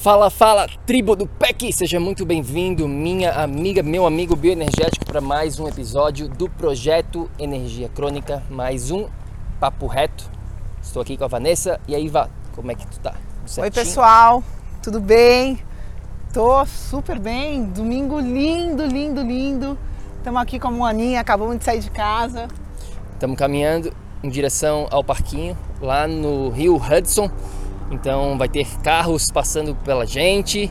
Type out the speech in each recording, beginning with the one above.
Fala, fala, tribo do PEC! Seja muito bem-vindo, minha amiga, meu amigo bioenergético, para mais um episódio do Projeto Energia Crônica, mais um Papo Reto. Estou aqui com a Vanessa. E aí, Vá, como é que tu tá? Oi, pessoal, tudo bem? Tô super bem, domingo lindo, lindo, lindo. Estamos aqui com a Moaninha, acabamos de sair de casa. Estamos caminhando em direção ao parquinho, lá no Rio Hudson então vai ter carros passando pela gente,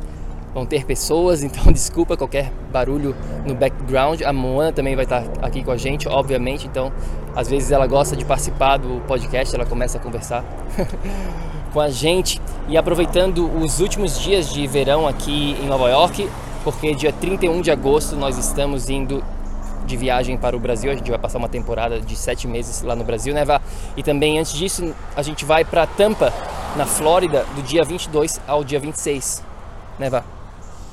vão ter pessoas, então desculpa qualquer barulho no background. A Moana também vai estar aqui com a gente, obviamente, então às vezes ela gosta de participar do podcast, ela começa a conversar com a gente. E aproveitando os últimos dias de verão aqui em Nova York, porque dia 31 de agosto nós estamos indo de viagem para o Brasil. A gente vai passar uma temporada de sete meses lá no Brasil, né, Vá? E também antes disso, a gente vai para Tampa, na Flórida, do dia 22 ao dia 26, né, Vá?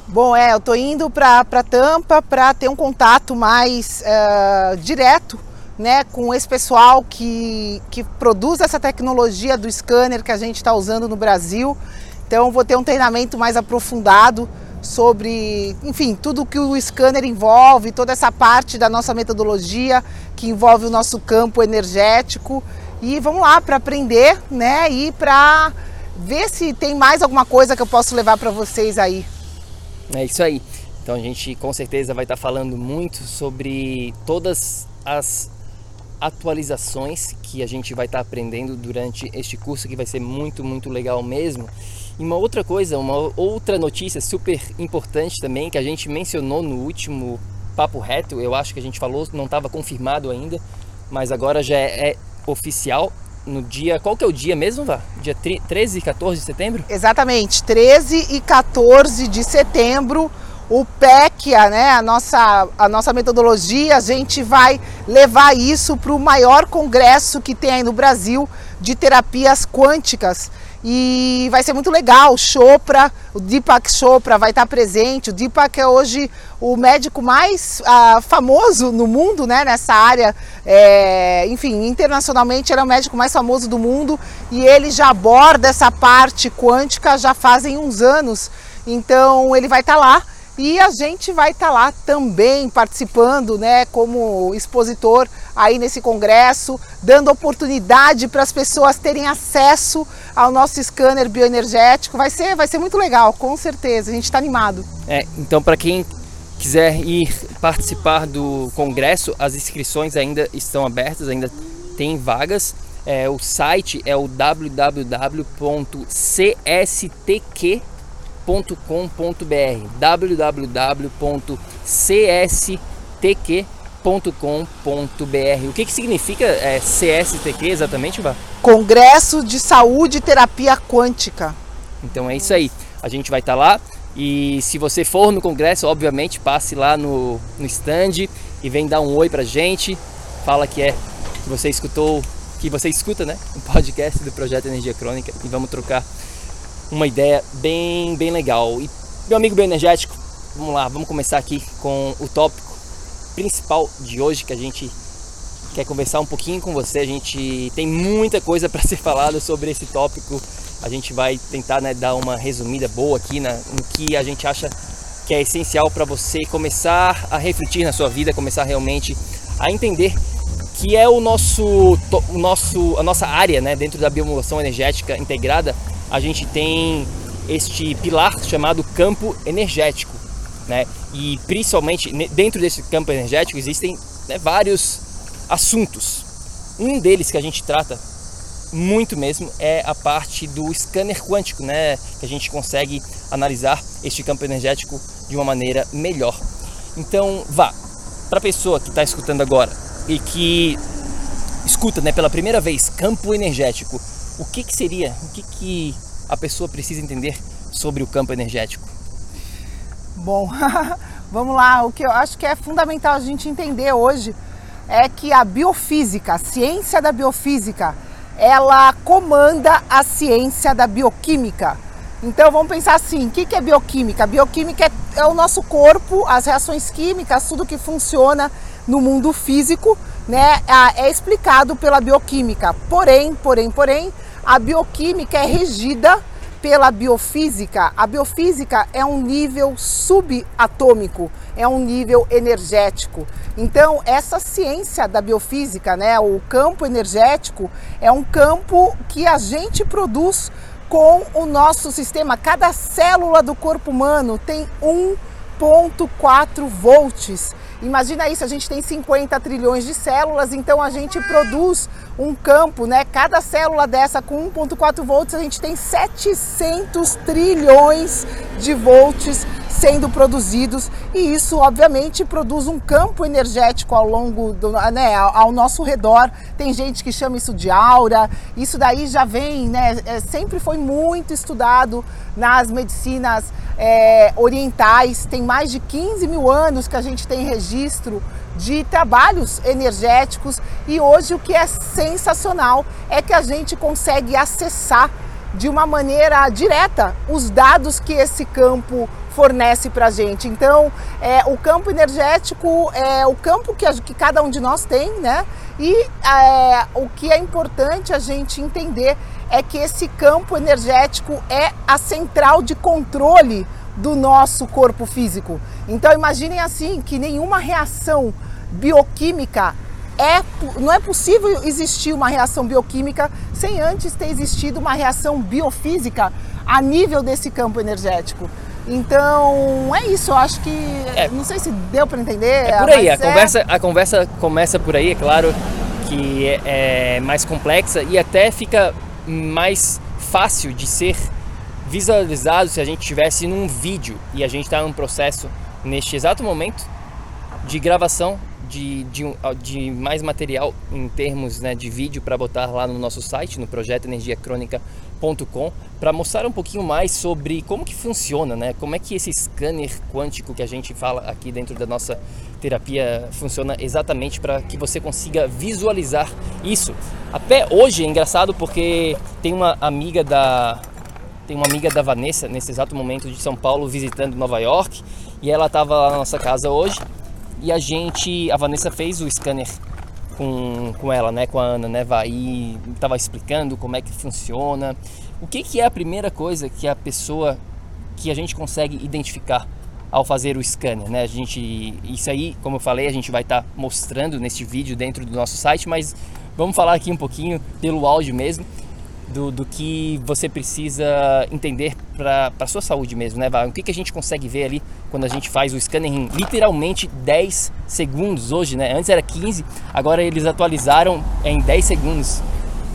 Bom, é, eu tô indo para Tampa para ter um contato mais uh, direto né, com esse pessoal que, que produz essa tecnologia do scanner que a gente está usando no Brasil. Então, vou ter um treinamento mais aprofundado sobre, enfim, tudo que o scanner envolve, toda essa parte da nossa metodologia que envolve o nosso campo energético. E vamos lá para aprender, né? E para ver se tem mais alguma coisa que eu posso levar para vocês aí. É isso aí. Então a gente com certeza vai estar falando muito sobre todas as atualizações que a gente vai estar aprendendo durante este curso que vai ser muito, muito legal mesmo. E uma outra coisa, uma outra notícia super importante também que a gente mencionou no último papo reto, eu acho que a gente falou, não estava confirmado ainda, mas agora já é, é, oficial. No dia, qual que é o dia mesmo, Vá? Dia 13 e 14 de setembro? Exatamente, 13 e 14 de setembro o PECIA, né, a nossa, a nossa metodologia, a gente vai levar isso para o maior congresso que tem aí no Brasil de terapias quânticas. E vai ser muito legal. O Chopra, o Deepak Chopra vai estar presente. O Deepak é hoje o médico mais ah, famoso no mundo, né? Nessa área, é, enfim, internacionalmente ele é o médico mais famoso do mundo e ele já aborda essa parte quântica já fazem uns anos. Então ele vai estar lá e a gente vai estar tá lá também participando, né, como expositor aí nesse congresso, dando oportunidade para as pessoas terem acesso ao nosso scanner bioenergético. Vai ser, vai ser muito legal, com certeza. A gente está animado. É, então para quem quiser ir participar do congresso, as inscrições ainda estão abertas, ainda tem vagas. É, o site é o www.cstq.com www.cstq.com.br www.cstq.com.br O que, que significa é, CSTQ exatamente, Vá? Congresso de Saúde e Terapia Quântica. Então é isso aí. A gente vai estar tá lá e se você for no congresso, obviamente, passe lá no, no stand e vem dar um oi pra gente. Fala que é que você escutou, que você escuta, né? Um podcast do Projeto Energia Crônica e vamos trocar uma ideia bem, bem legal. E meu amigo bioenergético, vamos lá, vamos começar aqui com o tópico principal de hoje que a gente quer conversar um pouquinho com você. A gente tem muita coisa para ser falado sobre esse tópico. A gente vai tentar né, dar uma resumida boa aqui na, no que a gente acha que é essencial para você começar a refletir na sua vida, começar realmente a entender que é o nosso, o nosso, a nossa área né, dentro da biomodulação energética integrada. A gente tem este pilar chamado campo energético, né? E principalmente dentro desse campo energético existem né, vários assuntos. Um deles que a gente trata muito mesmo é a parte do scanner quântico, né? Que a gente consegue analisar este campo energético de uma maneira melhor. Então, vá para a pessoa que está escutando agora e que escuta, né, pela primeira vez campo energético. O que, que seria? O que, que a pessoa precisa entender sobre o campo energético? Bom, vamos lá. O que eu acho que é fundamental a gente entender hoje é que a biofísica, a ciência da biofísica, ela comanda a ciência da bioquímica. Então vamos pensar assim: o que é bioquímica? Bioquímica é, é o nosso corpo, as reações químicas, tudo que funciona no mundo físico, né, é explicado pela bioquímica. Porém, porém, porém, a bioquímica é regida pela biofísica. A biofísica é um nível subatômico, é um nível energético. Então, essa ciência da biofísica, né, o campo energético, é um campo que a gente produz com o nosso sistema. Cada célula do corpo humano tem 1,4 volts Imagina isso, a gente tem 50 trilhões de células, então a gente produz um campo, né? Cada célula dessa com 1.4 volts, a gente tem 700 trilhões de volts sendo produzidos e isso obviamente produz um campo energético ao longo do, né, ao nosso redor. Tem gente que chama isso de aura. Isso daí já vem, né? É, sempre foi muito estudado nas medicinas é, orientais. Tem mais de 15 mil anos que a gente tem registro de trabalhos energéticos e hoje o que é sensacional é que a gente consegue acessar de uma maneira direta os dados que esse campo fornece para a gente. Então, é, o campo energético é o campo que, a, que cada um de nós tem, né? E é, o que é importante a gente entender é que esse campo energético é a central de controle do nosso corpo físico. Então imaginem assim que nenhuma reação bioquímica é, não é possível existir uma reação bioquímica sem antes ter existido uma reação biofísica a nível desse campo energético. Então é isso, eu acho que. É, não sei se deu para entender. É por aí, a, é... Conversa, a conversa começa por aí, é claro que é, é mais complexa e até fica mais fácil de ser visualizado se a gente estivesse num vídeo e a gente está num processo neste exato momento de gravação de, de, de mais material em termos né, de vídeo para botar lá no nosso site, no projeto energiacrônica.com, para mostrar um pouquinho mais sobre como que funciona, né? como é que esse scanner quântico que a gente fala aqui dentro da nossa terapia funciona exatamente para que você consiga visualizar isso. Até hoje é engraçado porque tem uma amiga da tem uma amiga da Vanessa nesse exato momento de São Paulo visitando Nova York e ela estava lá na nossa casa hoje e a gente, a Vanessa fez o scanner com, com ela, né, com a Ana, né, vai estava explicando como é que funciona. O que, que é a primeira coisa que a pessoa, que a gente consegue identificar ao fazer o scanner, né? A gente, isso aí, como eu falei, a gente vai estar tá mostrando neste vídeo dentro do nosso site, mas vamos falar aqui um pouquinho pelo áudio mesmo do, do que você precisa entender para a sua saúde mesmo, né, Val? O que, que a gente consegue ver ali quando a gente faz o scanner em literalmente 10 segundos hoje, né? Antes era 15, agora eles atualizaram em 10 segundos.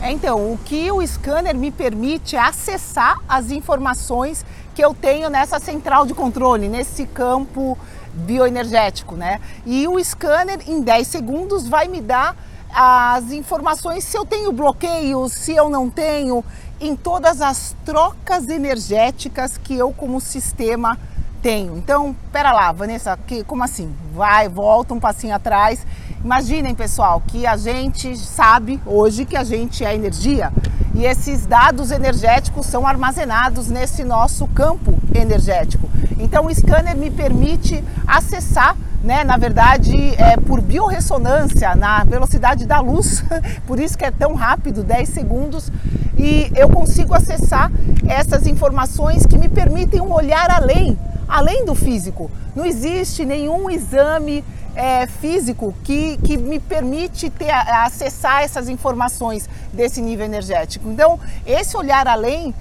É, então, o que o scanner me permite é acessar as informações que eu tenho nessa central de controle, nesse campo bioenergético, né? E o scanner em 10 segundos vai me dar as informações se eu tenho bloqueio, se eu não tenho, em todas as trocas energéticas que eu como sistema tenho. Então, pera lá, Vanessa, que, como assim? Vai, volta um passinho atrás. Imaginem, pessoal, que a gente sabe hoje que a gente é energia e esses dados energéticos são armazenados nesse nosso campo energético. Então, o scanner me permite acessar né, na verdade, é por biorressonância, na velocidade da luz, por isso que é tão rápido, 10 segundos, e eu consigo acessar essas informações que me permitem um olhar além, além do físico. Não existe nenhum exame é, físico que, que me permite ter, acessar essas informações desse nível energético. Então, esse olhar além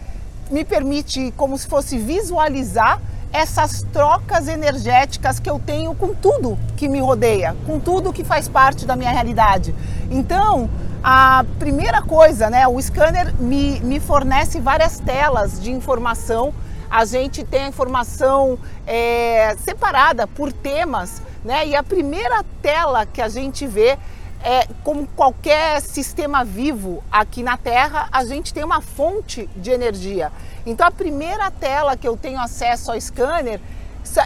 me permite, como se fosse visualizar essas trocas energéticas que eu tenho com tudo que me rodeia, com tudo que faz parte da minha realidade. Então, a primeira coisa, né, o scanner me, me fornece várias telas de informação. A gente tem a informação é, separada por temas, né? E a primeira tela que a gente vê é como qualquer sistema vivo aqui na Terra, a gente tem uma fonte de energia. Então a primeira tela que eu tenho acesso ao scanner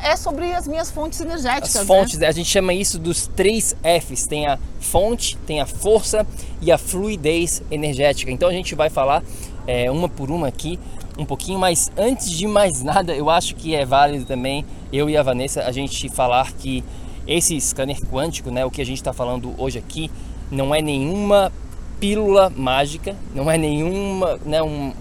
é sobre as minhas fontes energéticas. As fontes, né? a gente chama isso dos três Fs: tem a fonte, tem a força e a fluidez energética. Então a gente vai falar é, uma por uma aqui um pouquinho, mas antes de mais nada, eu acho que é válido também eu e a Vanessa a gente falar que esse scanner quântico, né, o que a gente está falando hoje aqui, não é nenhuma pílula mágica, não é nenhuma, né, um,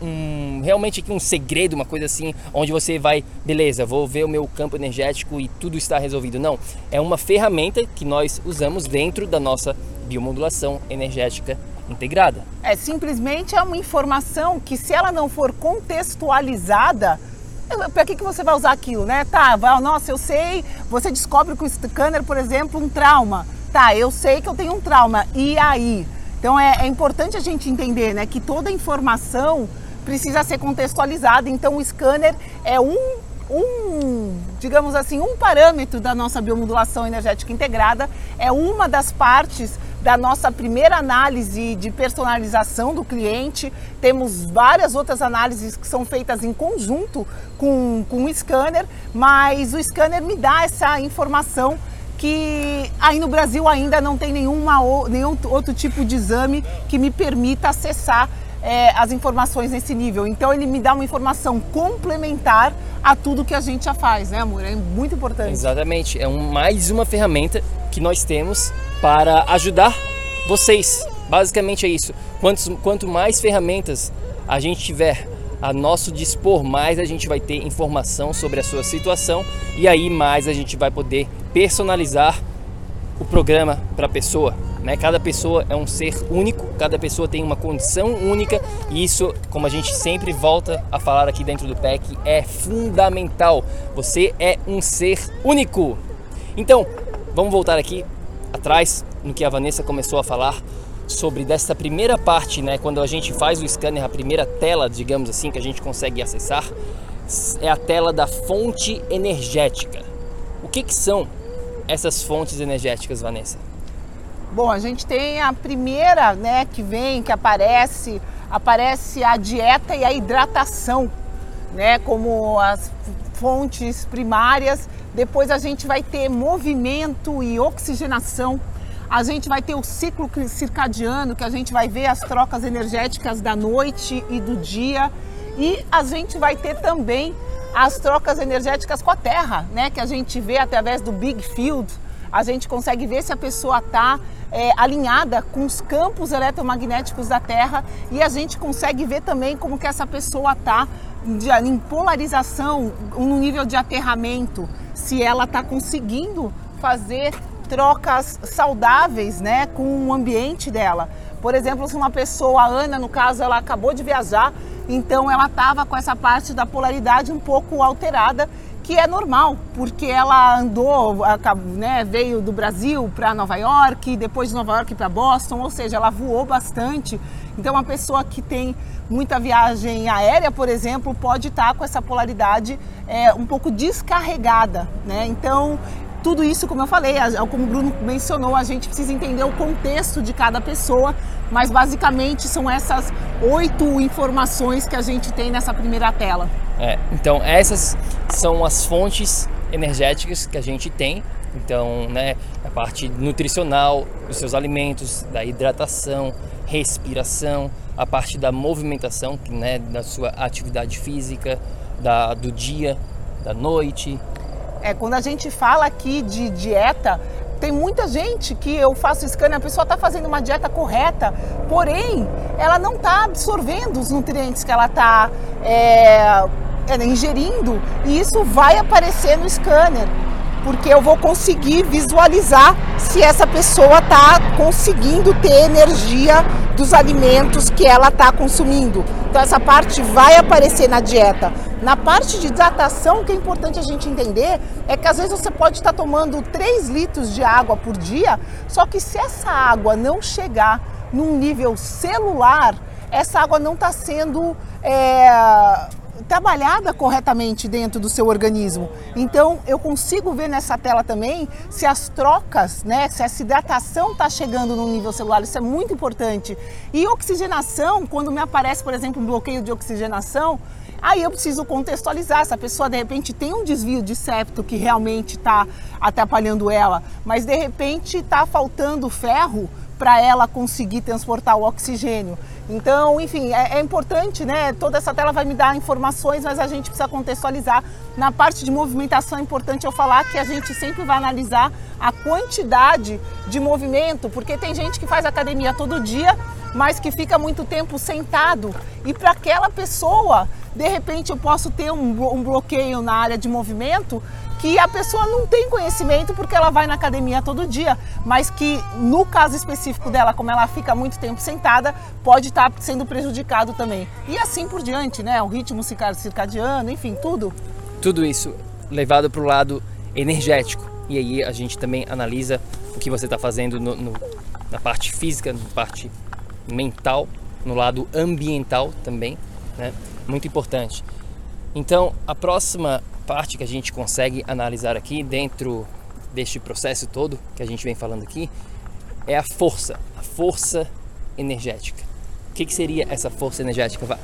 um, realmente aqui um segredo, uma coisa assim, onde você vai, beleza, vou ver o meu campo energético e tudo está resolvido. Não, é uma ferramenta que nós usamos dentro da nossa biomodulação energética integrada. É simplesmente é uma informação que se ela não for contextualizada, para que, que você vai usar aquilo, né? Tá, vai, nossa, eu sei, você descobre com o scanner, por exemplo, um trauma. Tá, eu sei que eu tenho um trauma, e aí? Então é, é importante a gente entender né, que toda informação precisa ser contextualizada, então o scanner é um, um, digamos assim, um parâmetro da nossa biomodulação energética integrada, é uma das partes da nossa primeira análise de personalização do cliente. Temos várias outras análises que são feitas em conjunto com, com o scanner, mas o scanner me dá essa informação que aí no Brasil ainda não tem nenhuma, nenhum outro tipo de exame que me permita acessar é, as informações nesse nível. Então ele me dá uma informação complementar a tudo que a gente já faz, né, amor? É muito importante. Exatamente. É um, mais uma ferramenta que nós temos para ajudar vocês. Basicamente é isso. Quanto, quanto mais ferramentas a gente tiver a nosso dispor, mais a gente vai ter informação sobre a sua situação e aí mais a gente vai poder personalizar o programa para a pessoa. Né? Cada pessoa é um ser único, cada pessoa tem uma condição única e isso, como a gente sempre volta a falar aqui dentro do PEC, é fundamental. Você é um ser único. Então, vamos voltar aqui atrás no que a Vanessa começou a falar sobre dessa primeira parte, né, quando a gente faz o scanner, a primeira tela, digamos assim, que a gente consegue acessar, é a tela da fonte energética. O que, que são essas fontes energéticas, Vanessa? Bom, a gente tem a primeira, né, que vem, que aparece, aparece a dieta e a hidratação, né, como as fontes primárias depois a gente vai ter movimento e oxigenação. A gente vai ter o ciclo circadiano, que a gente vai ver as trocas energéticas da noite e do dia. E a gente vai ter também as trocas energéticas com a Terra, né? Que a gente vê através do Big Field. A gente consegue ver se a pessoa está é, alinhada com os campos eletromagnéticos da Terra e a gente consegue ver também como que essa pessoa está em polarização, no nível de aterramento se ela está conseguindo fazer trocas saudáveis né, com o ambiente dela. Por exemplo, se uma pessoa, a Ana no caso, ela acabou de viajar, então ela estava com essa parte da polaridade um pouco alterada, que é normal, porque ela andou, né, veio do Brasil para Nova York, depois de Nova York para Boston, ou seja, ela voou bastante. Então, uma pessoa que tem muita viagem aérea, por exemplo, pode estar com essa polaridade é, um pouco descarregada, né? Então, tudo isso, como eu falei, como o Bruno mencionou, a gente precisa entender o contexto de cada pessoa, mas basicamente são essas oito informações que a gente tem nessa primeira tela. É, então essas são as fontes energéticas que a gente tem. Então, né, a parte nutricional dos seus alimentos, da hidratação, respiração, a parte da movimentação, né, da sua atividade física, da, do dia, da noite. É, quando a gente fala aqui de dieta, Tem muita gente que eu faço scanner, a pessoa está fazendo uma dieta correta, porém ela não está absorvendo os nutrientes que ela está é, é, ingerindo e isso vai aparecer no scanner porque eu vou conseguir visualizar se essa pessoa está conseguindo ter energia dos alimentos que ela está consumindo. Então essa parte vai aparecer na dieta. Na parte de hidratação, o que é importante a gente entender é que às vezes você pode estar tá tomando 3 litros de água por dia, só que se essa água não chegar num nível celular, essa água não está sendo é, trabalhada corretamente dentro do seu organismo. Então eu consigo ver nessa tela também se as trocas, né, se essa hidratação está chegando no nível celular, isso é muito importante. E oxigenação, quando me aparece, por exemplo, um bloqueio de oxigenação, aí eu preciso contextualizar. Essa pessoa de repente tem um desvio de septo que realmente está atrapalhando ela, mas de repente está faltando ferro para ela conseguir transportar o oxigênio. Então, enfim, é, é, importante, né? Toda essa tela vai me dar informações, mas a gente precisa contextualizar. Na parte de movimentação é importante eu falar que a gente sempre vai analisar a quantidade de movimento, porque tem gente que faz academia todo dia, mas que fica muito tempo sentado. E para aquela pessoa, de repente eu posso ter um, um bloqueio na área de movimento que a pessoa não tem conhecimento porque ela vai na academia todo dia, mas que no caso específico dela, como ela fica muito tempo sentada, pode estar tá sendo prejudicado também. E assim por diante, né? O ritmo circadiano, enfim, tudo. Tudo isso levado para o lado energético. E aí a gente também analisa o que você está fazendo no, no, na parte física, na parte mental, no lado ambiental também, né? Muito importante. Então, a próxima parte que a gente consegue analisar aqui dentro deste processo todo que a gente vem falando aqui é a força, a força energética. O que, que seria essa força energética? Vá.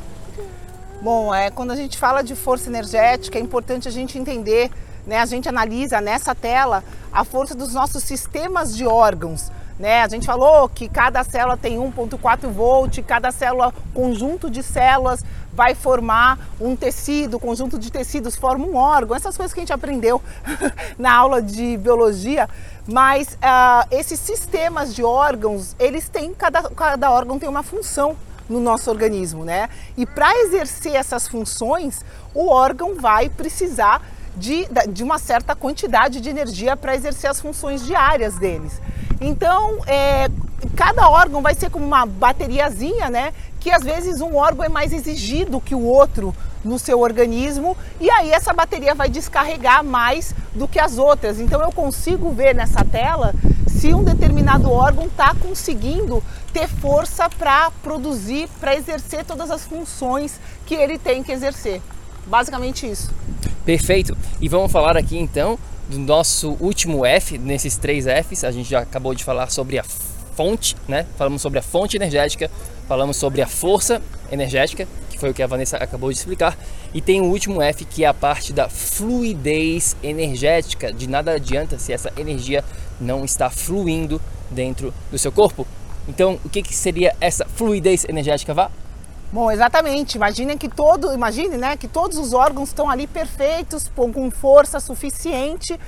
Bom, é, quando a gente fala de força energética, é importante a gente entender, né, a gente analisa nessa tela a força dos nossos sistemas de órgãos. Né? A gente falou que cada célula tem 1.4 volt, cada célula, conjunto de células vai formar um tecido, conjunto de tecidos forma um órgão, essas coisas que a gente aprendeu na aula de biologia, mas uh, esses sistemas de órgãos, eles têm, cada, cada órgão tem uma função no nosso organismo, né? E para exercer essas funções, o órgão vai precisar de, de uma certa quantidade de energia para exercer as funções diárias deles. Então, é, cada órgão vai ser como uma bateriazinha, né? Que às vezes um órgão é mais exigido que o outro no seu organismo e aí essa bateria vai descarregar mais do que as outras. Então eu consigo ver nessa tela se um determinado órgão está conseguindo ter força para produzir, para exercer todas as funções que ele tem que exercer. Basicamente isso. Perfeito. E vamos falar aqui então do nosso último F, nesses três Fs, a gente já acabou de falar sobre a fonte, né? Falamos sobre a fonte energética, falamos sobre a força energética, que foi o que a Vanessa acabou de explicar, e tem o último F que é a parte da fluidez energética. De nada adianta se essa energia não está fluindo dentro do seu corpo. Então, o que, que seria essa fluidez energética, Vá? Bom, exatamente. Imaginem que todo, imagine, né, que todos os órgãos estão ali perfeitos, com força suficiente.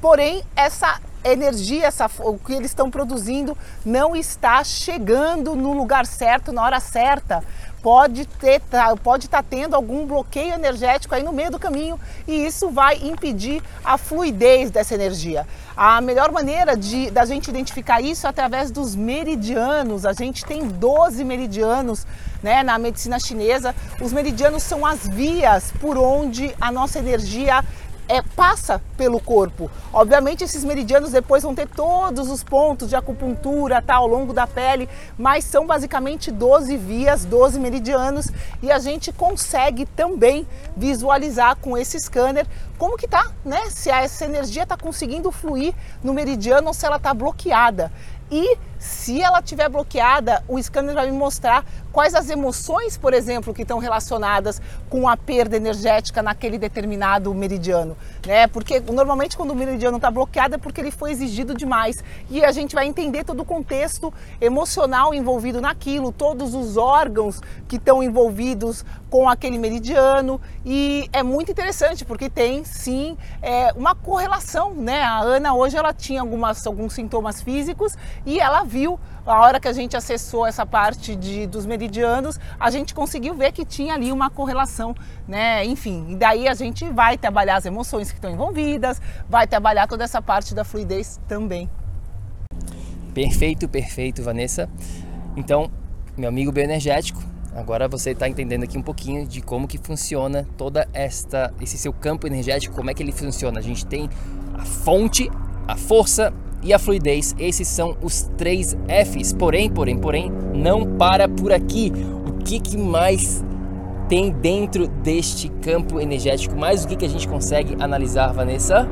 Porém, essa energia, essa, o que eles estão produzindo não está chegando no lugar certo, na hora certa pode ter pode estar tá tendo algum bloqueio energético aí no meio do caminho e isso vai impedir a fluidez dessa energia. A melhor maneira de da gente identificar isso é através dos meridianos. A gente tem 12 meridianos, né, na medicina chinesa. Os meridianos são as vias por onde a nossa energia é, passa pelo corpo. Obviamente, esses meridianos depois vão ter todos os pontos de acupuntura tá, ao longo da pele, mas são basicamente 12 vias, 12 meridianos, e a gente consegue também visualizar com esse scanner como que tá, né? Se essa energia está conseguindo fluir no meridiano ou se ela está bloqueada. E Se ela estiver bloqueada, o scanner vai me mostrar quais as emoções, por exemplo, que estão relacionadas com a perda energética naquele determinado meridiano, né? Porque normalmente quando o meridiano está bloqueado é porque ele foi exigido demais e a gente vai entender todo o contexto emocional envolvido naquilo, todos os órgãos que estão envolvidos com aquele meridiano e é muito interessante porque tem sim é, uma correlação, né? A Ana hoje ela tinha algumas, alguns sintomas físicos e ela viu a hora que a gente acessou essa parte de, dos meridianos, a gente conseguiu ver que tinha ali uma correlação, né? Enfim, e daí a gente vai trabalhar as emoções que estão envolvidas, vai trabalhar toda essa parte da fluidez também. Perfeito, perfeito, Vanessa. Então, meu amigo bioenergético, Agora você está entendendo aqui um pouquinho de como que funciona toda esta esse seu campo energético, como é que ele funciona. A gente tem a fonte, a força e a fluidez. Esses são os três Fs. Porém, porém, porém, não para por aqui. O que, que mais tem dentro deste campo energético? Mais o que, que a gente consegue analisar, Vanessa?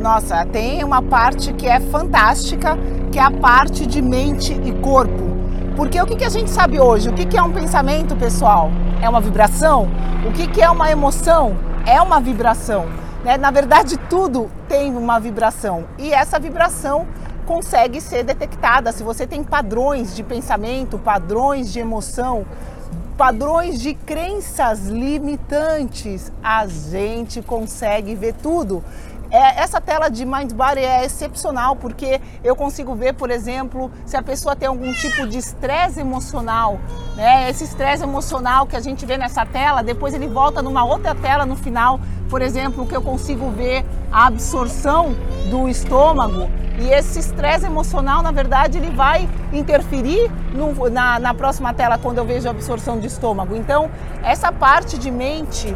Nossa, tem uma parte que é fantástica, que é a parte de mente e corpo. Porque o que, que a gente sabe hoje? O que, que é um pensamento, pessoal? É uma vibração? O que, que é uma emoção? É uma vibração. Né? Na verdade, tudo tem uma vibração e essa vibração consegue ser detectada. Se você tem padrões de pensamento, padrões de emoção, padrões de crenças limitantes, a gente consegue ver tudo. É, essa tela de Mind Body é excepcional porque eu consigo ver, por exemplo, se a pessoa tem algum tipo de estresse emocional. Né? Esse estresse emocional que a gente vê nessa tela, depois ele volta numa outra tela no final, por exemplo, que eu consigo ver a absorção do estômago. E esse estresse emocional, na verdade, ele vai interferir no, na, na próxima tela quando eu vejo a absorção de estômago. Então, essa parte de mente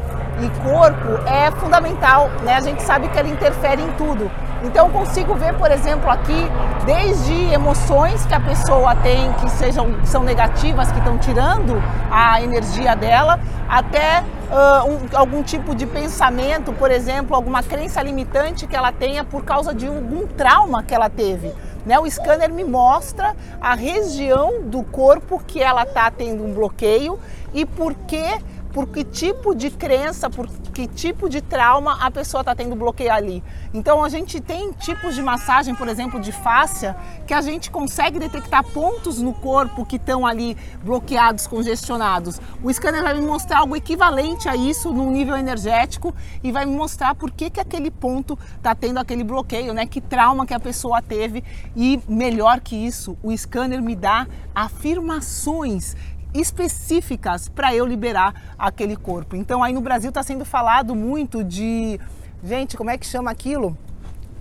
e corpo é fundamental, né? A gente sabe que ela interfere em tudo. Então eu consigo ver, por exemplo, aqui desde emoções que a pessoa tem que sejam são negativas, que estão tirando a energia dela, até uh, um, algum tipo de pensamento, por exemplo, alguma crença limitante que ela tenha por causa de algum trauma que ela teve. Né? O scanner me mostra a região do corpo que ela está tendo um bloqueio e por que por que tipo de crença, por que tipo de trauma a pessoa está tendo bloqueio ali. Então a gente tem tipos de massagem, por exemplo, de fáscia, que a gente consegue detectar pontos no corpo que estão ali bloqueados, congestionados. O scanner vai me mostrar algo equivalente a isso no nível energético e vai me mostrar por que, que aquele ponto está tendo aquele bloqueio, né? Que trauma que a pessoa teve e melhor que isso, o scanner me dá afirmações específicas para eu liberar aquele corpo. Então aí no Brasil está sendo falado muito de, gente, como é que chama aquilo?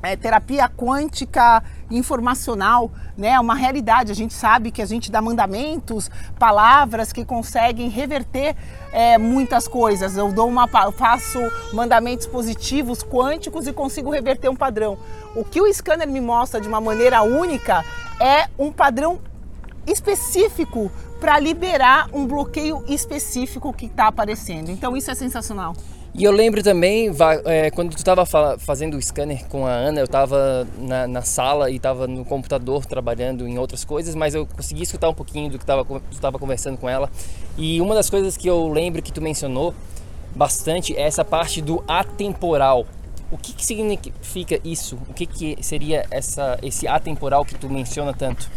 É, terapia quântica informacional, né? Uma realidade. A gente sabe que a gente dá mandamentos, palavras que conseguem reverter é, muitas coisas. Eu dou uma, faço mandamentos positivos, quânticos e consigo reverter um padrão. O que o scanner me mostra de uma maneira única é um padrão específico para liberar um bloqueio específico que está aparecendo. Então isso é sensacional. E eu lembro também, é, quando tu estava fazendo o scanner com a Ana, eu estava na, na, sala e estava no computador trabalhando em outras coisas, mas eu consegui escutar um pouquinho do que tu estava conversando com ela. E uma das coisas que eu lembro que tu mencionou bastante é essa parte do atemporal. O que, que significa isso? O que, que seria essa, esse atemporal que tu menciona tanto?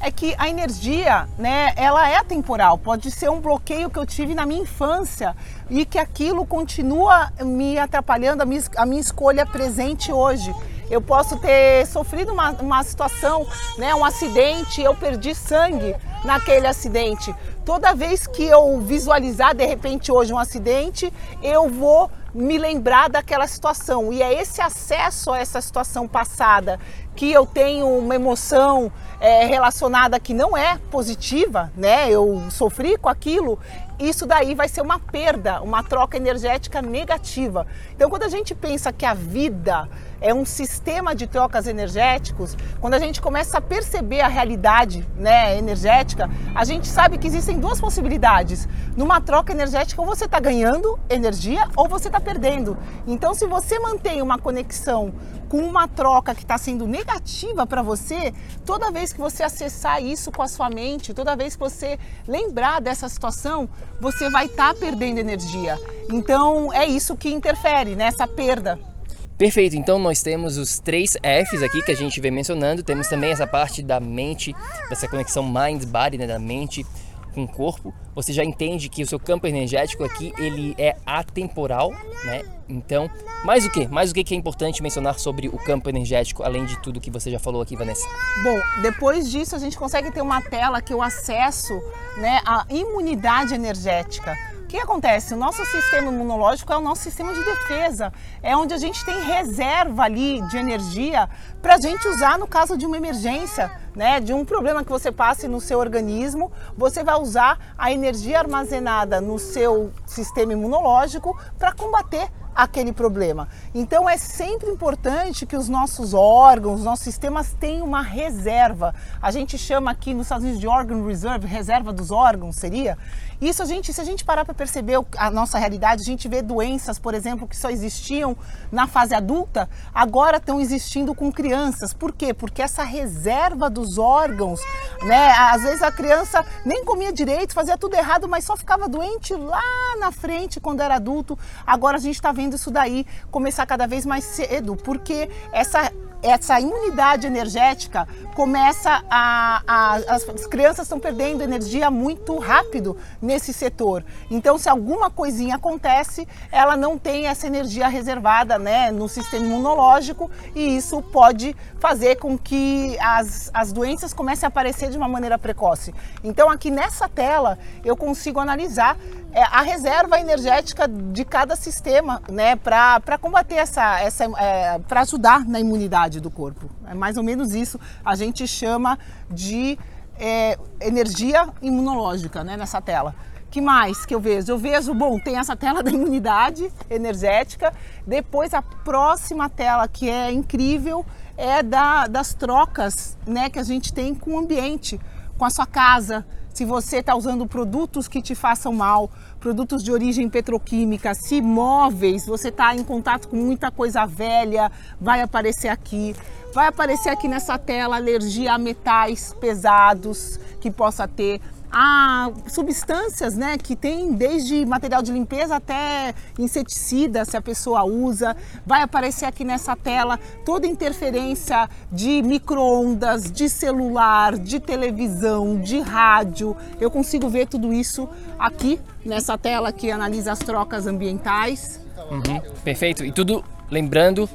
É que a energia, né, ela é atemporal. Pode ser um bloqueio que eu tive na minha infância e que aquilo continua me atrapalhando a minha, a minha escolha presente hoje. Eu posso ter sofrido uma, uma situação, né, um acidente, eu perdi sangue naquele acidente. Toda vez que eu visualizar de repente hoje um acidente, eu vou me lembrar daquela situação. E é esse acesso a essa situação passada que eu tenho uma emoção é, relacionada que não é positiva, né? Eu sofri com aquilo, isso daí vai ser uma perda, uma troca energética negativa. Então, quando a gente pensa que a vida é um sistema de trocas energéticos, quando a gente começa a perceber a realidade né, energética, a gente sabe que existem duas possibilidades. Numa troca energética, ou você está ganhando energia ou você está perdendo. Então, se você mantém uma conexão com uma troca que está sendo negativa para você, toda vez que você acessar isso com a sua mente, toda vez que você lembrar dessa situação, você vai estar tá perdendo energia. Então é isso que interfere nessa perda. Perfeito, então nós temos os três Fs aqui que a gente vem mencionando, temos também essa parte da mente, dessa conexão mind-body, né, da mente com o corpo, você já entende que o seu campo energético aqui ele é atemporal, né? Então, mais o que? Mais o que é importante mencionar sobre o campo energético, além de tudo que você já falou aqui, Vanessa? Bom, depois disso a gente consegue ter uma tela que eu acesso, né, a imunidade energética. O que acontece? O nosso sistema imunológico é o nosso sistema de defesa, é onde a gente tem reserva ali de energia para a gente usar no caso de uma emergência, né? De um problema que você passe no seu organismo, você vai usar a energia armazenada no seu sistema imunológico para combater aquele problema. Então é sempre importante que os nossos órgãos, nossos sistemas tenham uma reserva. A gente chama aqui nos Estados Unidos de organ reserve, reserva dos órgãos, seria? Isso a gente, se a gente parar para perceber a nossa realidade, a gente vê doenças, por exemplo, que só existiam na fase adulta, agora estão existindo com crianças. Por quê? Porque essa reserva dos órgãos, né? Às vezes a criança nem comia direito, fazia tudo errado, mas só ficava doente lá na frente quando era adulto. Agora a gente está vendo isso daí começar cada vez mais cedo, porque essa essa imunidade energética começa a, a, as crianças estão perdendo energia muito rápido nesse setor. Então, se alguma coisinha acontece, ela não tem essa energia reservada, né, no sistema imunológico e isso pode fazer com que as, as doenças comecem a aparecer de uma maneira precoce. Então, aqui nessa tela eu consigo analisar a reserva energética de cada sistema, né, para combater essa, essa é, para ajudar na imunidade do corpo. É mais ou menos isso. A gente chama de é, energia imunológica, né, nessa tela. Que mais que eu vejo? Eu vejo, bom, tem essa tela da imunidade energética. Depois a próxima tela que é incrível é da, das trocas, né, que a gente tem com o ambiente, com a sua casa, se você está usando produtos que te façam mal, produtos de origem petroquímica, se móveis, você está em contato com muita coisa velha, vai aparecer aqui. Vai aparecer aqui nessa tela alergia a metais pesados que possa ter há substâncias né, que tem desde material de limpeza até inseticida, se a pessoa usa. Vai aparecer aqui nessa tela toda interferência de micro-ondas, de celular, de televisão, de rádio. Eu consigo ver tudo isso aqui nessa tela que analisa as trocas ambientais. Uhum, perfeito. E tudo lembrando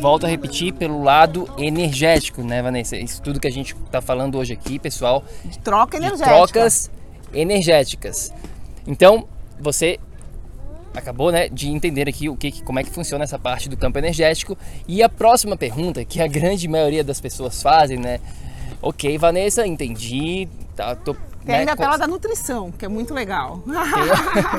volto a repetir, pelo lado energético, né, Vanessa? Isso tudo que a gente está falando hoje aqui, pessoal. De troca energética. De trocas energéticas. Então, você acabou né, de entender aqui o que, como é que funciona essa parte do campo energético. E a próxima pergunta, que a grande maioria das pessoas fazem, né? Ok, Vanessa, entendi. Tá, tô tem ainda a tela da nutrição, que é muito legal.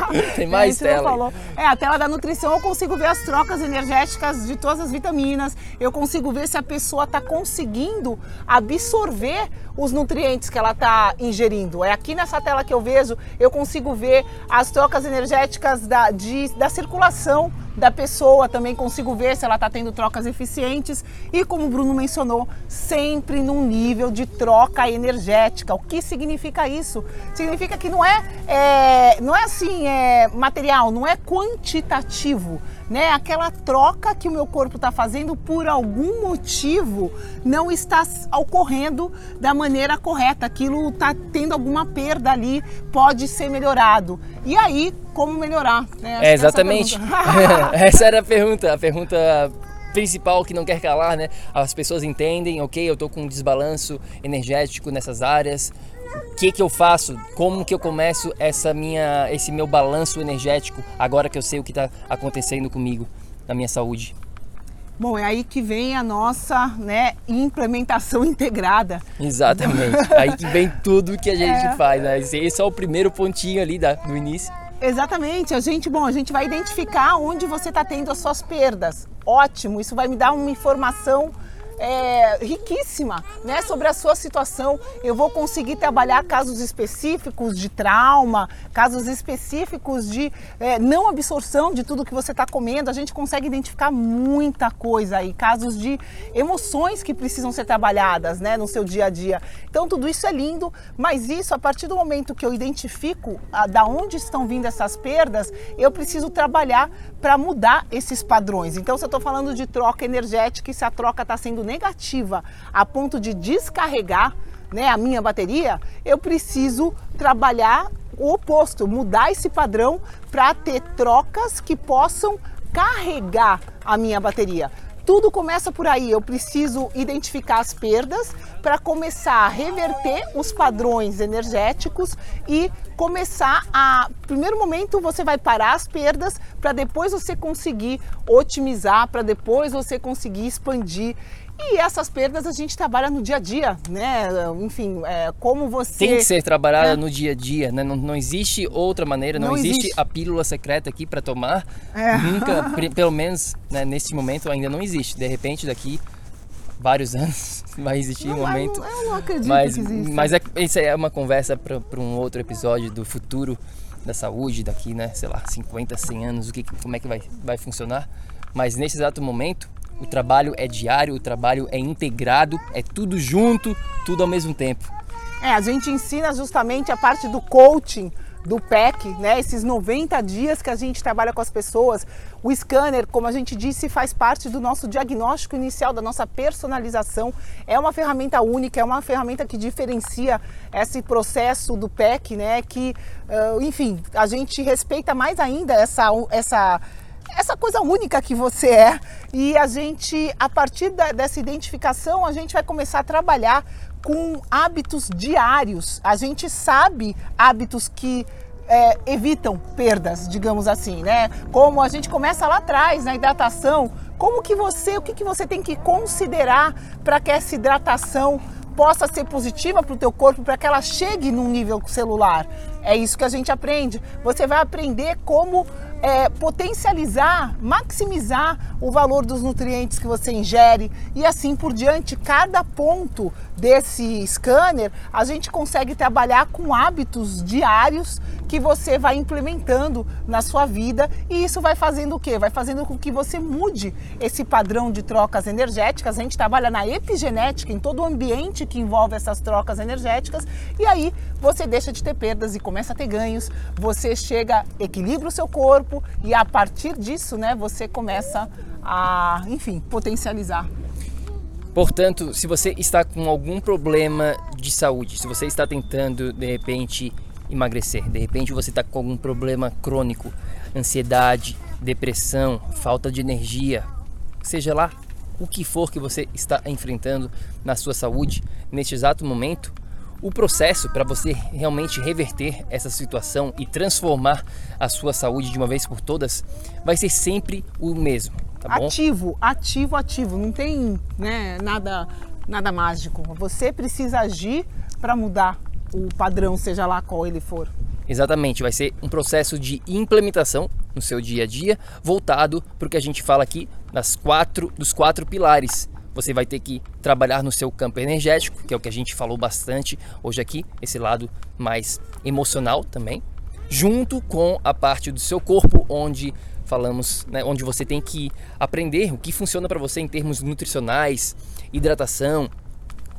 Tem, tem mais tela. Falou. É, a tela da nutrição eu consigo ver as trocas energéticas de todas as vitaminas. Eu consigo ver se a pessoa está conseguindo absorver os nutrientes que ela está ingerindo. É aqui nessa tela que eu vejo, eu consigo ver as trocas energéticas da, de, da circulação da pessoa, também consigo ver se ela está tendo trocas eficientes e, como o Bruno mencionou, sempre num nível de troca energética. O que significa isso? Significa que não é, é não é assim é, material, não é quantitativo né? Aquela troca que o meu corpo está fazendo por algum motivo não está ocorrendo da maneira correta. Aquilo está tendo alguma perda ali, pode ser melhorado. E aí, como melhorar? Né? É, exatamente. Essa, essa era a pergunta. A pergunta principal que não quer calar, né? As pessoas entendem, ok, eu estou com um desbalanço energético nessas áreas, o que que eu faço, como que eu começo essa minha, esse meu balanço energético agora que eu sei o que está acontecendo comigo na minha saúde. Bom, é aí que vem a nossa né, implementação integrada. Exatamente. aí que vem tudo que a gente é. faz. Né? Esse é o primeiro pontinho ali da, do início. Exatamente. A gente, bom, a gente vai identificar onde você está tendo as suas perdas. Ótimo. Isso vai me dar uma informação é, riquíssima né, sobre a sua situação. Eu vou conseguir trabalhar casos específicos de trauma, casos específicos de é, não absorção de tudo que você está comendo. A gente consegue identificar muita coisa aí, casos de emoções que precisam ser trabalhadas né, no seu dia a dia. Então tudo isso é lindo, mas isso a partir do momento que eu identifico a, da onde estão vindo essas perdas, eu preciso trabalhar para mudar esses padrões. Então, se eu estou falando de troca energética e se a troca está sendo negativa a ponto de descarregar né, a minha bateria, eu preciso trabalhar o oposto, mudar esse padrão para ter trocas que possam carregar a minha bateria. Tudo começa por aí. Eu preciso identificar as perdas para começar a reverter os padrões energéticos e começar a. Primeiro momento você vai parar as perdas para depois você conseguir otimizar, para depois você conseguir expandir. E essas perdas a gente trabalha no dia a dia, né? Enfim, é, como você. Tem que ser trabalhada é. no dia a dia, né? Não, não existe outra maneira, não, não existe, existe, a pílula secreta aqui para tomar. É. Nunca, pelo menos né, nesse momento ainda não existe. De repente, daqui vários anos vai existir não, um momento. Eu não acredito mas, que exista. Mas é, isso é uma conversa para um outro episódio do futuro da saúde daqui, né? Sei lá, 50, 100 anos, o que, como é que vai, vai funcionar. Mas nesse exato momento, o trabalho é diário, o trabalho é integrado, é tudo junto, tudo ao mesmo tempo. É, a gente ensina justamente a parte do coaching do PEC, né? Esses 90 dias que a gente trabalha com as pessoas. O scanner, como a gente disse, faz parte do nosso diagnóstico inicial, da nossa personalização. É uma ferramenta única, é uma ferramenta que diferencia esse processo do PEC, né? Que, uh, enfim, a gente respeita mais ainda essa, essa essa coisa única que você é e a gente a partir da, dessa identificação a gente vai começar a trabalhar com hábitos diários. A gente sabe hábitos que é, evitam perdas, digamos assim, né? Como a gente começa lá atrás na hidratação, como que você, o que, que você tem que considerar para que essa hidratação possa ser positiva para o teu corpo, para que ela chegue num nível celular. É isso que a gente aprende. Você vai aprender como é, potencializar, maximizar o valor dos nutrientes que você ingere e assim por diante. Cada ponto desse scanner a gente consegue trabalhar com hábitos diários que você vai implementando na sua vida e isso vai fazendo o quê? Vai fazendo com que você mude esse padrão de trocas energéticas. A gente trabalha na epigenética, em todo o ambiente que envolve essas trocas energéticas e aí você deixa de ter perdas e começa a ter ganhos. Você chega, equilibra o seu corpo e a partir disso, né, você começa a, enfim, potencializar. Portanto, se você está com algum problema de saúde, se você está tentando de repente emagrecer. De repente você está com algum problema crônico, ansiedade, depressão, falta de energia, seja lá o que for que você está enfrentando na sua saúde neste exato momento, o processo para você realmente reverter essa situação e transformar a sua saúde de uma vez por todas vai ser sempre o mesmo, tá bom? Ativo, ativo, ativo. Não tem né, nada, nada mágico. Você precisa agir para mudar o padrão, seja lá qual ele for. Exatamente, vai ser um processo de implementação no seu dia a dia, voltado para o que a gente fala aqui das quatro, dos quatro pilares. Você vai ter que trabalhar no seu campo energético, que é o que a gente falou bastante hoje aqui, esse lado mais emocional também, junto com a parte do seu corpo, onde falamos, né, onde você tem que aprender o que funciona para você em termos nutricionais, hidratação,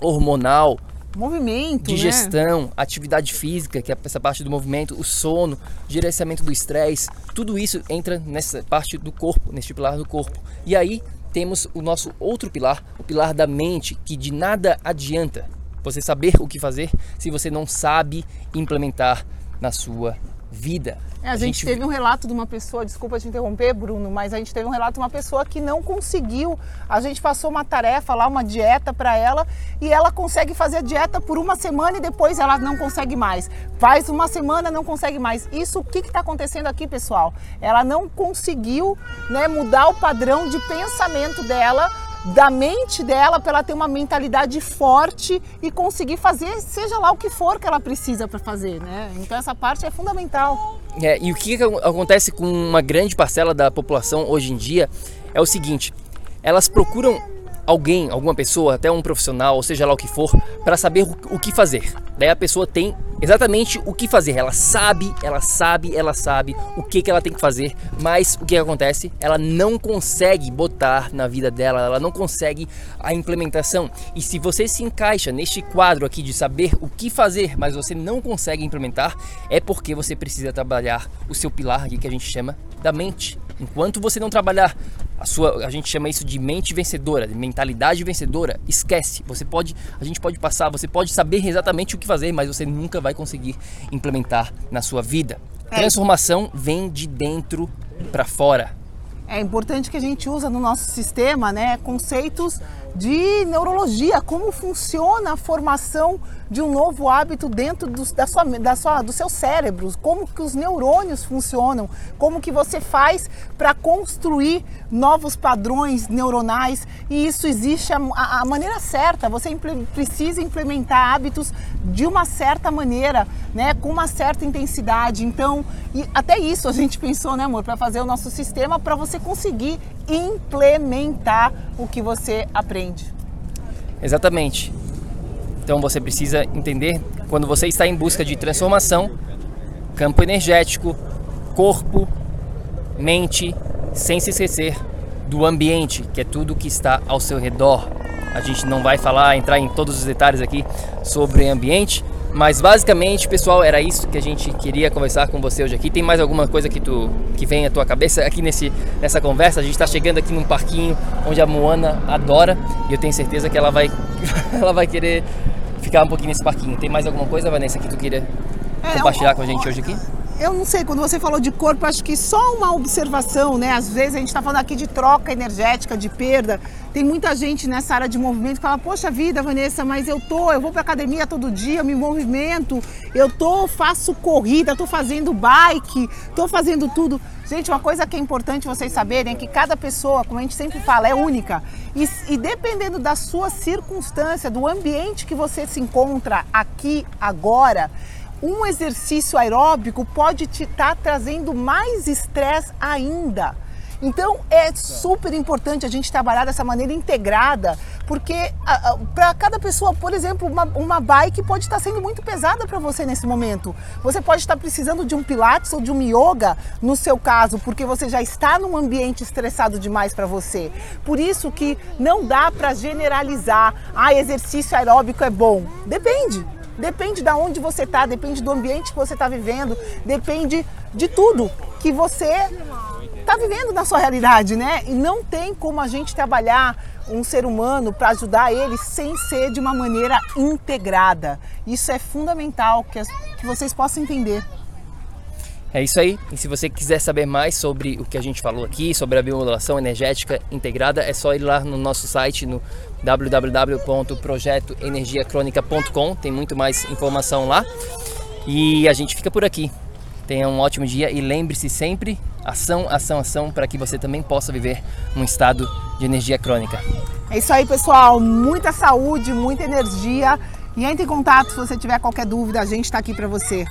hormonal, movimento, né? digestão, né? atividade física, que é essa parte do movimento, o sono, gerenciamento do estresse, tudo isso entra nessa parte do corpo, neste pilar do corpo. E aí temos o nosso outro pilar, o pilar da mente, que de nada adianta você saber o que fazer se você não sabe implementar na sua vida. É, a, gente, gente teve um relato de uma pessoa, desculpa te interromper, Bruno, mas a gente teve um relato de uma pessoa que não conseguiu. A gente passou uma tarefa lá, uma dieta para ela, e ela consegue fazer a dieta por uma semana e depois ela não consegue mais. Faz uma semana, não consegue mais. Isso, o que está acontecendo aqui, pessoal? Ela não conseguiu né, mudar o padrão de pensamento dela da mente dela para ela ter uma mentalidade forte e conseguir fazer seja lá o que for que ela precisa para fazer, né? Então essa parte é fundamental. É, e o que acontece com uma grande parcela da população hoje em dia é o seguinte: elas procuram alguém, alguma pessoa, até um profissional, ou seja lá o que for, para saber o que fazer. Daí a pessoa tem exatamente o que fazer. Ela sabe, ela sabe, ela sabe o que, que ela tem que fazer, mas o que acontece? Ela não consegue botar na vida dela, ela não consegue a implementação. E se você se encaixa neste quadro aqui de saber o que fazer, mas você não consegue implementar, é porque você precisa trabalhar o seu pilar aqui que a gente chama da mente. Enquanto você não trabalhar a sua, a gente chama isso de mente vencedora, de mentalidade vencedora, esquece. Você pode, a gente pode passar, você pode saber exatamente o que fazer, mas você nunca vai conseguir implementar na sua vida. É. Transformação vem de dentro para fora. É importante que a gente usa no nosso sistema, né, conceitos de neurologia, como funciona a formação de um novo hábito dentro do, da sua, da sua, do seu cérebro, como que os neurônios funcionam, como que você faz para construir novos padrões neuronais? E isso existe a, a, maneira certa, você impl, precisa implementar hábitos de uma certa maneira, né, com uma certa intensidade, então até isso a gente pensou, né amor, para fazer o nosso sistema para você conseguir implementar o que você aprende. Exatamente. Então você precisa entender quando você está em busca de transformação, campo energético, corpo, mente, sem se esquecer do ambiente, que é tudo que está ao seu redor. A gente não vai falar, entrar em todos os detalhes aqui sobre ambiente, mas basicamente, pessoal, era isso que a gente queria conversar com você hoje aqui. Tem mais alguma coisa que tu que vem à tua cabeça aqui nesse nessa conversa? A gente está chegando aqui num parquinho onde a Moana adora e eu tenho certeza que ela vai ela vai querer ficar um pouquinho nesse parquinho. Tem mais alguma coisa, Vanessa, que tu queria é, compartilhar com a gente hoje aqui? Eu não sei, quando você falou de corpo, acho que só uma observação, né? Às vezes a gente está falando aqui de troca energética, de perda. Tem muita gente nessa área de movimento que fala, poxa vida, Vanessa, mas eu tô, eu vou para academia todo dia, eu me movimento, eu tô, faço corrida, tô fazendo bike, tô fazendo tudo. Gente, uma coisa que é importante vocês saberem é que cada pessoa, como a gente sempre fala, é única. E, e dependendo da sua circunstância, do ambiente que você se encontra aqui, agora, um exercício aeróbico pode te estar tá trazendo mais estresse ainda. Então é super importante a gente trabalhar dessa maneira integrada, porque para cada pessoa, por exemplo, uma, uma bike pode estar sendo muito pesada para você nesse momento. Você pode estar precisando de um pilates ou de um yoga, no seu caso, porque você já está num ambiente estressado demais para você. Por isso que não dá para generalizar, ah, exercício aeróbico é bom. Depende. Depende de onde você está, depende do ambiente que você está vivendo, depende de tudo que você está vivendo na sua realidade, né? E não tem como a gente trabalhar um ser humano para ajudar ele sem ser de uma maneira integrada. Isso é fundamental que, as, que vocês possam entender. É isso aí. E se você quiser saber mais sobre o que a gente falou aqui, sobre a biomodulação energética integrada, é só ir lá no nosso site no www.projetoenergiacronica.com. Tem muito mais informação lá. E a gente fica por aqui. Tenha um ótimo dia e lembre-se sempre ação, ação, ação para que você também possa viver um estado de energia crônica. É isso aí, pessoal. Muita saúde, muita energia. E entre em contato se você tiver qualquer dúvida, a gente está aqui para você.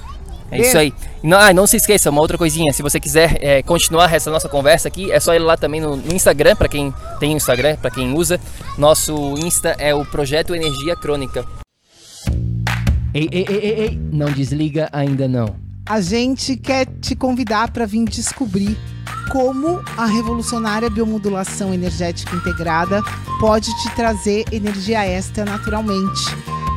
É isso aí. Não, ah, não se esqueça, uma outra coisinha. Se você quiser é, continuar essa nossa conversa aqui, é só ir lá também no, no Instagram, para quem tem Instagram, para quem usa. Nosso Insta é o Projeto Energia Crônica. Ei, ei, ei, ei, ei, não desliga ainda não. A gente quer te convidar para vir descobrir como a revolucionária biomodulação energética integrada pode te trazer energia extra naturalmente